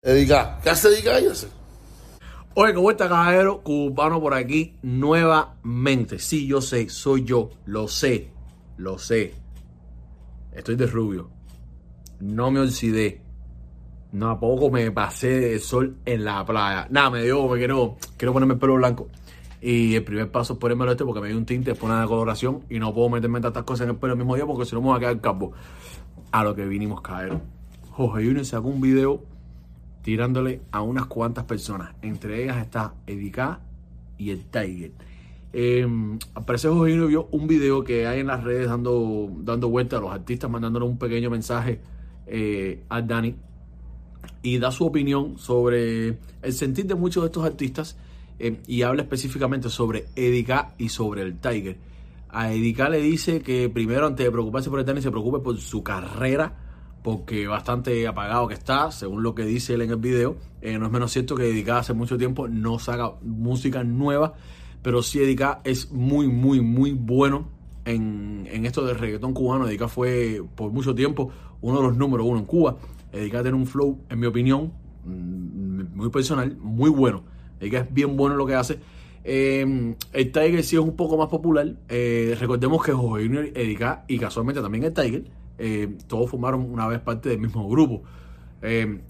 Edica, ¿qué hace Edica ese? Oye, ¿cómo está, caballero? Cubano por aquí nuevamente. Sí, yo sé, soy yo. Lo sé, lo sé. Estoy de rubio. No me oxidé. No, a poco me pasé de sol en la playa. Nada, me dio, me quiero, quiero ponerme el pelo blanco. Y el primer paso es ponérmelo este porque me dio un tinte, después una coloración y no puedo meterme tantas cosas en el pelo el mismo día porque si no me voy a quedar calvo. A lo que vinimos, caballero. Jorge Junior sacó un video tirándole a unas cuantas personas. Entre ellas está Edika y el Tiger. Eh, Jorge Junior vio un video que hay en las redes dando, dando vuelta a los artistas, mandándole un pequeño mensaje eh, a Dani y da su opinión sobre el sentir de muchos de estos artistas eh, y habla específicamente sobre Edika y sobre el Tiger. A Edika le dice que primero antes de preocuparse por el se preocupe por su carrera porque bastante apagado que está, según lo que dice él en el video. Eh, no es menos cierto que Edika hace mucho tiempo no saca música nueva, pero sí Edika es muy, muy, muy bueno en, en esto del reggaetón cubano. Edika fue por mucho tiempo uno de los números uno en Cuba. Edika tiene un flow, en mi opinión, mm, muy personal, muy bueno. Edika es bien bueno en lo que hace. Eh, el Tiger sí es un poco más popular. Eh, recordemos que Jorge Junior, Edika y casualmente también el Tiger, eh, todos formaron una vez parte del mismo grupo. Eh,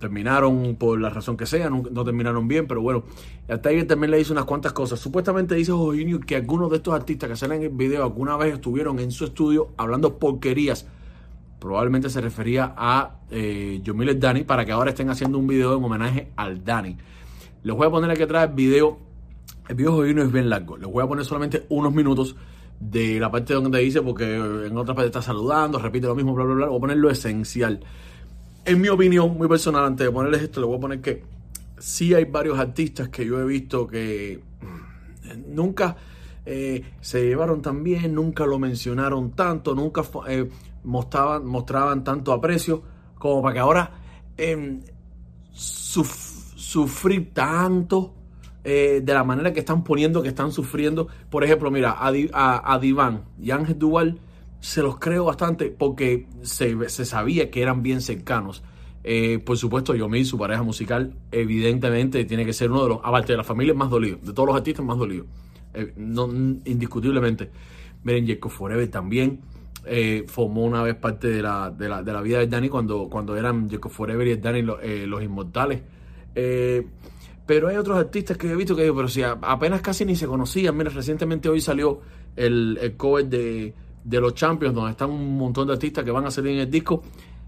terminaron por la razón que sea, no, no, terminaron bien, pero bueno, el Tiger también le hizo unas cuantas cosas. Supuestamente dice Junior que algunos de estos artistas que salen en el video alguna vez estuvieron en su estudio hablando porquerías. Probablemente se refería a eh, Dani para que ahora estén haciendo un video en homenaje al Dani. Les voy a poner aquí atrás el video. El video de es bien largo. Les voy a poner solamente unos minutos de la parte donde dice, porque en otra parte está saludando, repite lo mismo, bla, bla, bla. Voy a poner lo esencial. En mi opinión, muy personal, antes de ponerles esto, le voy a poner que sí hay varios artistas que yo he visto que nunca eh, se llevaron tan bien, nunca lo mencionaron tanto, nunca eh, mostraban, mostraban tanto aprecio como para que ahora suf sufrir tanto eh, de la manera que están poniendo, que están sufriendo. Por ejemplo, mira, a, a, Diván y Ángel Duval se los creo bastante porque se, se sabía que eran bien cercanos. Eh, por supuesto, Yomil, su pareja musical, evidentemente tiene que ser uno de los, aparte de la familia, más dolido, de todos los artistas más dolido. Eh, no, indiscutiblemente. Miren, Jacob Forever también formó una vez parte de la, de la, de la vida de Dani cuando, cuando eran Jacob Forever y el Dani los, los inmortales. Pero hay otros artistas que he visto que digo, pero si apenas casi ni se conocían. Mira, recientemente hoy salió el, el cover de, de, los Champions, donde están un montón de artistas que van a salir en el disco.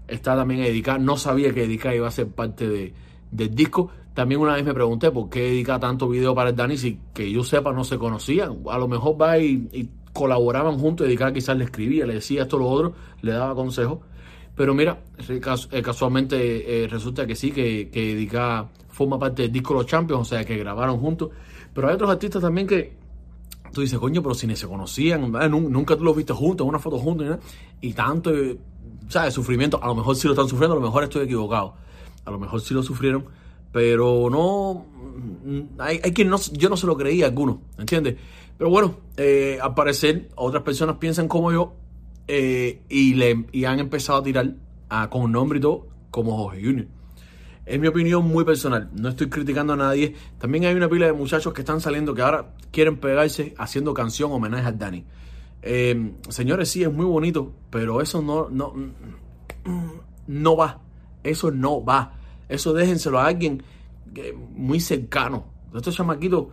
Está también Edica. No sabía que Edica iba a ser parte de, del disco. También una vez me pregunté por qué Edica tanto video para el Dani si que yo sepa no se conocían. A lo mejor va y, colaboraban juntos. Edica quizás le escribía, le decía esto lo otro, le daba consejos. Pero mira, casualmente eh, resulta que sí, que, que forma parte del disco Los Champions, o sea, que grabaron juntos. Pero hay otros artistas también que tú dices, coño, pero si ni se conocían, nunca tú los viste juntos, una foto juntos, y, tanto, ¿sabes? Sufrimiento. A lo mejor sí lo están sufriendo, a lo mejor estoy equivocado. A lo mejor sí lo sufrieron, pero no. Hay, hay quien no, yo no se lo creía, algunos, ¿entiendes? Pero bueno, eh, al parecer, otras personas piensan como yo eh, y, le, y han empezado a tirar a, con nombre y todo como Jorge Junior. Es mi opinión muy personal, no estoy criticando a nadie. También hay una pila de muchachos que están saliendo que ahora quieren pegarse haciendo canción homenaje a Dani. Eh, señores, sí, es muy bonito, pero eso no, no, no va. Eso no va. Eso déjenselo a alguien muy cercano. Estos chamaquitos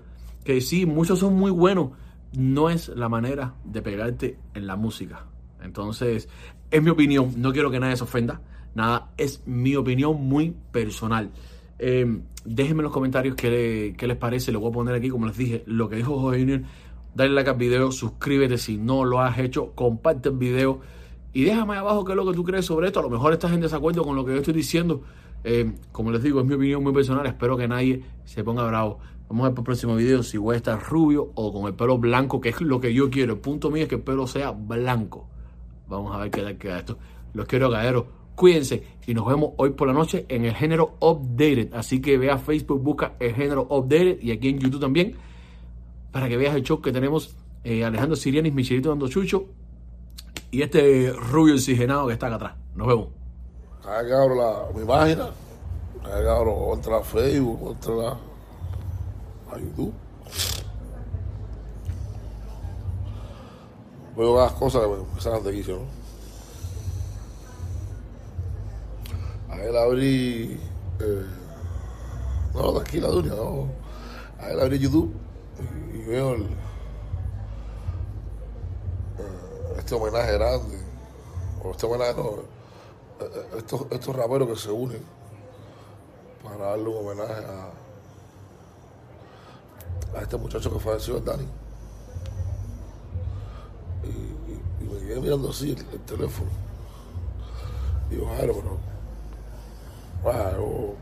que sí, muchos son muy buenos, no es la manera de pegarte en la música. Entonces, es mi opinión, no quiero que nadie se ofenda. Nada, es mi opinión muy personal. Eh, déjenme en los comentarios qué, qué, les parece. Lo voy a poner aquí, como les dije, lo que dijo Jorge Junior. Dale like al video, suscríbete si no lo has hecho, comparte el video y déjame abajo qué es lo que tú crees sobre esto. A lo mejor estás en desacuerdo con lo que yo estoy diciendo. Eh, como les digo, es mi opinión muy personal. Espero que nadie se ponga bravo. Vamos a ver por el próximo video si voy a estar rubio o con el pelo blanco, que es lo que yo quiero. El punto mío es que el pelo sea blanco. Vamos a ver qué tal queda esto. Los quiero, caeros. Cuídense y nos vemos hoy por la noche en el género Updated. Así que ve a Facebook, busca el género Updated y aquí en YouTube también para que veas el show que tenemos eh, Alejandro Sirianis, Michelito Dando Chucho y este rubio oxigenado que está acá atrás. Nos vemos. Acá abro la, mi página Ahí, cabrón, entra a Facebook, entra a, a YouTube. Veo las cosas que me sacan de. A él abrí. Eh, no, tranquila, Dunia, no. A él abrí YouTube y, veo eh, este homenaje grande. O este homenaje, no. eh, Estos, estos raperos que se unen para darle un homenaje a, a este muchacho que falleció, Dani. Y, y- y me quedé mirando así el, el teléfono. Digo, Jairo, pero. Yo.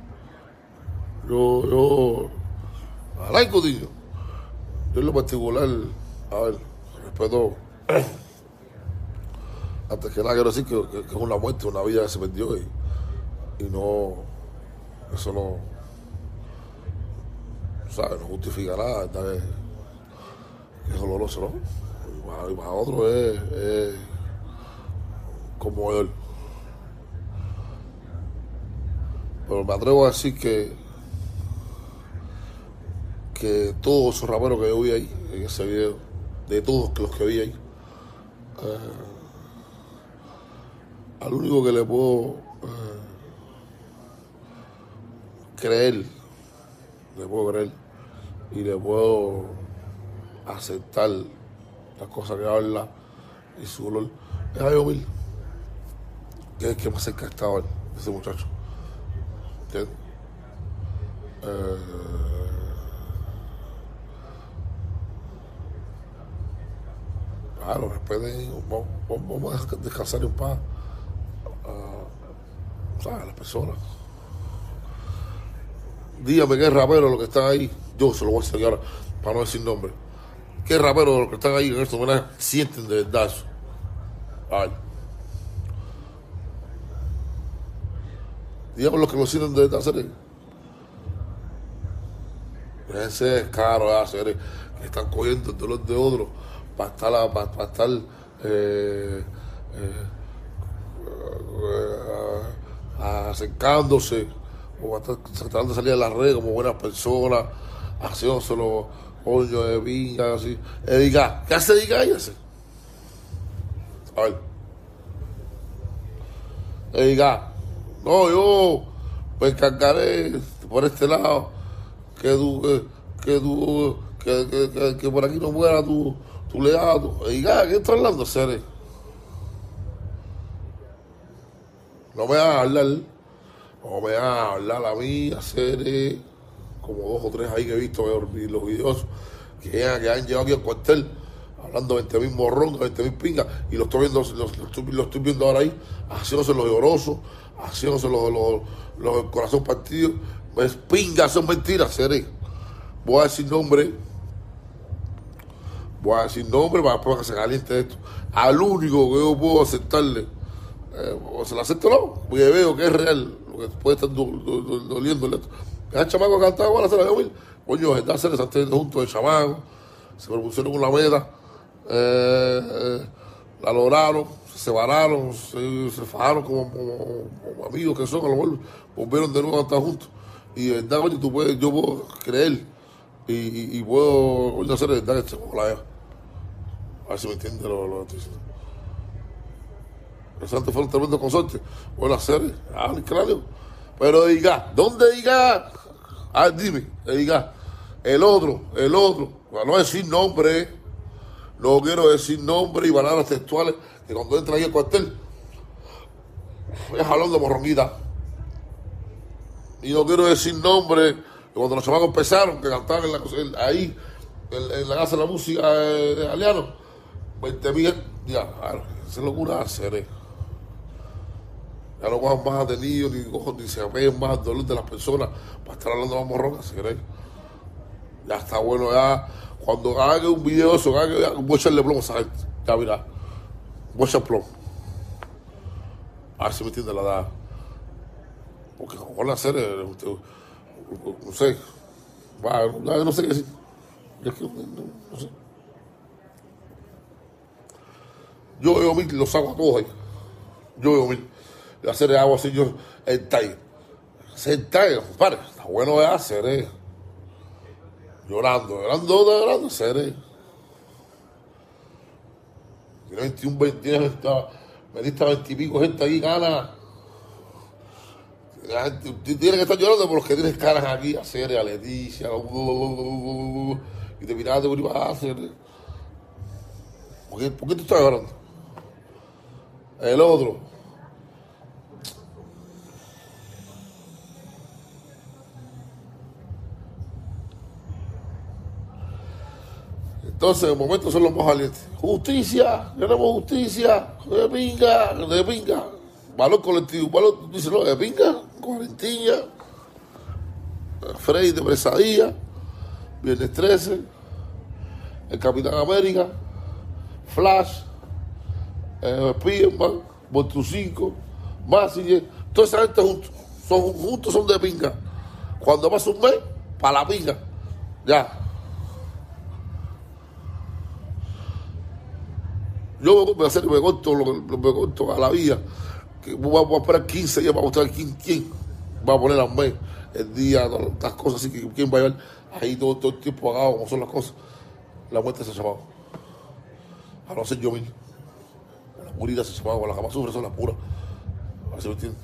Yo. Alaico, tío. Yo en lo particular, a ver, respeto. Antes que nada quiero decir que, que- es una muerte, una vida que se perdió y, y no. Eso no. ¿Sabes? No justifica nada. Es, es doloroso, ¿no? Y para, y para otro es, es conmovedor. Pero me atrevo a decir que que todos esos raperos que yo vi ahí, en ese video, de todos los que vi ahí, eh, al único que le puedo eh, creer, le puedo creer y le puedo aceptar las cosas que habla y su dolor, es a Yomil, que es el que más cerca está ese muchacho. Eh, Claro, respeten, vamos, vamos a descansar en paz a, ¿sabes? a las personas. Dígame qué rapero de los que están ahí, yo se lo voy a decir ahora, para no decir nombre. ¿Qué rapero de los que están ahí en este homenaje sienten de verdad eso? Ay. Dígame los que lo sienten de verdad. Ese es caro, ah, señores, que están cogiendo el dolor de otro para estar, para, para estar eh, eh, eh, acercándose o para estar tratando de salir a las redes como buenas personas, haciéndoselo coño de pinga, así. Ediga, ¿qué hace Ediga ahí ese? A ver. No, yo me encargaré por este lado que tú, que, tú, que, que, que, por aquí no muera tu, tu legado. Y ya, ¿qué estás hablando, Cere? No me hagas hablar, no me hagas hablar a mí, a Cere, como dos o tres ahí que he visto los videos, que, que han llegado aquí al cuartel, hablando 20 mil morrón, 20 mil pingas, y lo estoy viendo, los, los estoy, lo estoy viendo ahora ahí, haciéndose los llorosos, haciéndose los, los, los el corazón partido. Pues pingas, son mentiras, Cere. Voy a decir nombre, voy a decir nombre para que se caliente esto. Al único que yo puedo aceptarle, eh, o se lo acepto no, porque veo que es real, lo que puede estar do- do- do- doliéndole esto. Ese chamaco que cantaba ahora se la veo. Coño, verdad, se les juntos de chamaco, se propusieron una meta, eh, eh, la lograron, se separaron, se, fajaron como amigos que son, a lo mejor volvieron de nuevo a estar juntos. Y de verdad, coño, tú puedes, yo puedo creer y, y, y puedo hacer de verdad. A ver si me entiende lo, lo que diciendo. Los antes fueron tremendo consorte. Buena serie. Ah, el cráneo. Pero diga, ¿dónde diga? Ah, dime, diga. El otro, el otro. Para no decir nombre, no quiero decir nombre y palabras textuales, que cuando entra ahí al cuartel, es hablando de morronguita. Y no quiero decir nombre, cuando los chamacos empezaron, que cantaban ahí, en, la casa de la música de, de Galeano, 20 mil, ya, esa es locura hacer, eh. Ya no cojan más atenidos, ni cojan, ni se apeguen más al dolor de las personas para estar hablando las morronas, ¿sí? Ya está bueno, ya. Cuando haga un video de eso, que voy a echarle plomo a. Ya mira, voy a echar plomo. A ver si me entiende la edad. Porque como van a hacer, eh, usted, no sé, no, no sé qué decir. No, sé. Yo veo mil, los saco a todos ahí. Yo veo mil. Y hacer agua así, yo, el talle. Sentado, compadre, está bueno de hacer, eh. Llorando, llorando, llorando, hacer, eh. Tiene 21, 20, tienes esta, metiste a 20 y pico gente aquí, gana. Tienes que estar llorando por los que tienes caras aquí, a hacer, a Leticia, y te miraste por ahí para hacer. ¿Por qué, ¿Por qué tú estás llorando? El otro. Entonces, en el momento son los más valientes. Justicia, queremos justicia, de pinga, de pinga. Valor colectivo, valor, dice, no, de pinga, cuarentilla, Frey de Presadilla, Viernes 13, el Capitán América, Flash, eh, Spiderman, Monstruo 5, Massinger, toda esa gente juntos, son, juntos son de pinga. Cuando pasa un mes, para la pinga. Ya. Yo me voy a hacer, me corto, me corto a la vida. Que voy a, voy a esperar 15 días para mostrar quién, quién va a poner al mes, el día, estas cosas así, que quién va a llevar ahí todo, todo el tiempo pagado, como son las cosas. La muerte se ha llamado. A no ser yo mismo. La purita se llamaba, con las camas sufre son las puras. A ver me entiendes.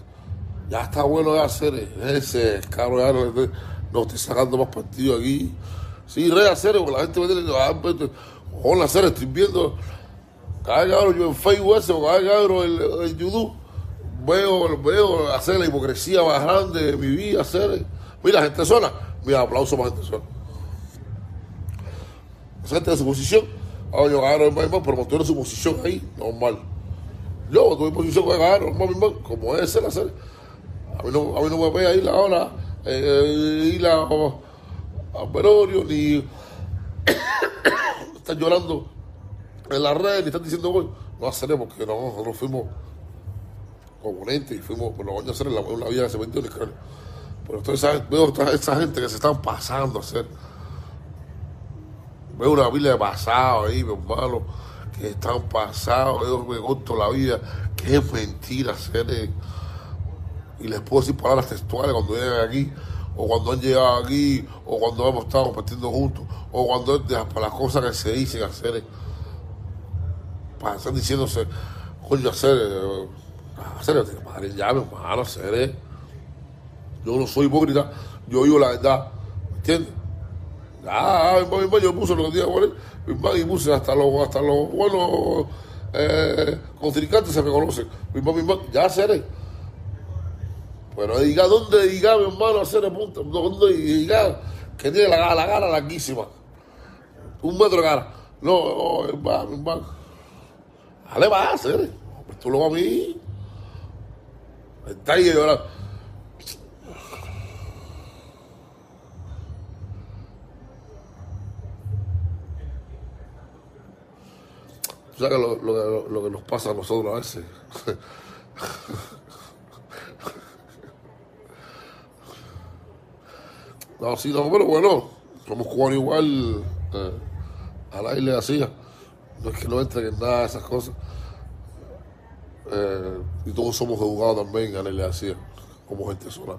Ya está bueno de hacer ese caro, ya no, estoy sacando más partido aquí. Sí, re hacer, porque la gente me dice, ah, pues, hola, hacer, estoy viendo. Cada que abro yo en Facebook ese, o que el, el YouTube, veo, veo hacer la hipocresía más grande de mi vida, hacer. Mira, gente sola, mira, aplauso para gente sola. Esa gente de su posición, ahora yo agarro el mismo, pero mantuve su posición ahí, normal. Yo tuve posición que agarro, normal, como es ser hacer. A mí no, a mí no me pega ir ahora, eh, ir a, a ni están llorando en la red, ni están diciendo, "Voy". no haceré porque no, nosotros fuimos componentes y fuimos, por lo vamos a hacer en la, en la vida de cemento cráneo. Pero entonces veo toda esa gente que se están pasando a hacer. Veo una familia de pasado ahí, mi hermano, que están pasados, veo me corto la vida, que mentira hacer. eh, y les puedo decir palabras textuales cuando llegan aquí, o cuando han llegado aquí, o cuando hemos estado compartiendo juntos, o cuando de las, cosas que se dicen hacer, eh, para estar diciéndose, coño, hacer, eh, hacer, madre, ya, mi hermano, hacer, eh. yo no soy hipócrita, yo digo la verdad, ¿me entiendes? Ah, mi hermano, yo puse los días mi hermano, y puse hasta los, hasta los buenos eh, contrincantes se me conocen, mi hermano, mi hermano, ya hacer, pero diga, ¿dónde diga, mi hermano, hacer el punto? ¿Dónde diga que tiene la, la cara larguísima? Un metro de cara. No, hermano, mi hermano. Dale va a hacer. Pues tú lo a mí. Está ahí llorando. Tú sabes lo, lo, lo que nos pasa a nosotros a veces. No, sí, no, pero bueno, somos cubanos igual, eh, a la isla hacía. No es que no entren en nada de esas cosas. Eh, y todos somos educados también a la hacía, como gente sola.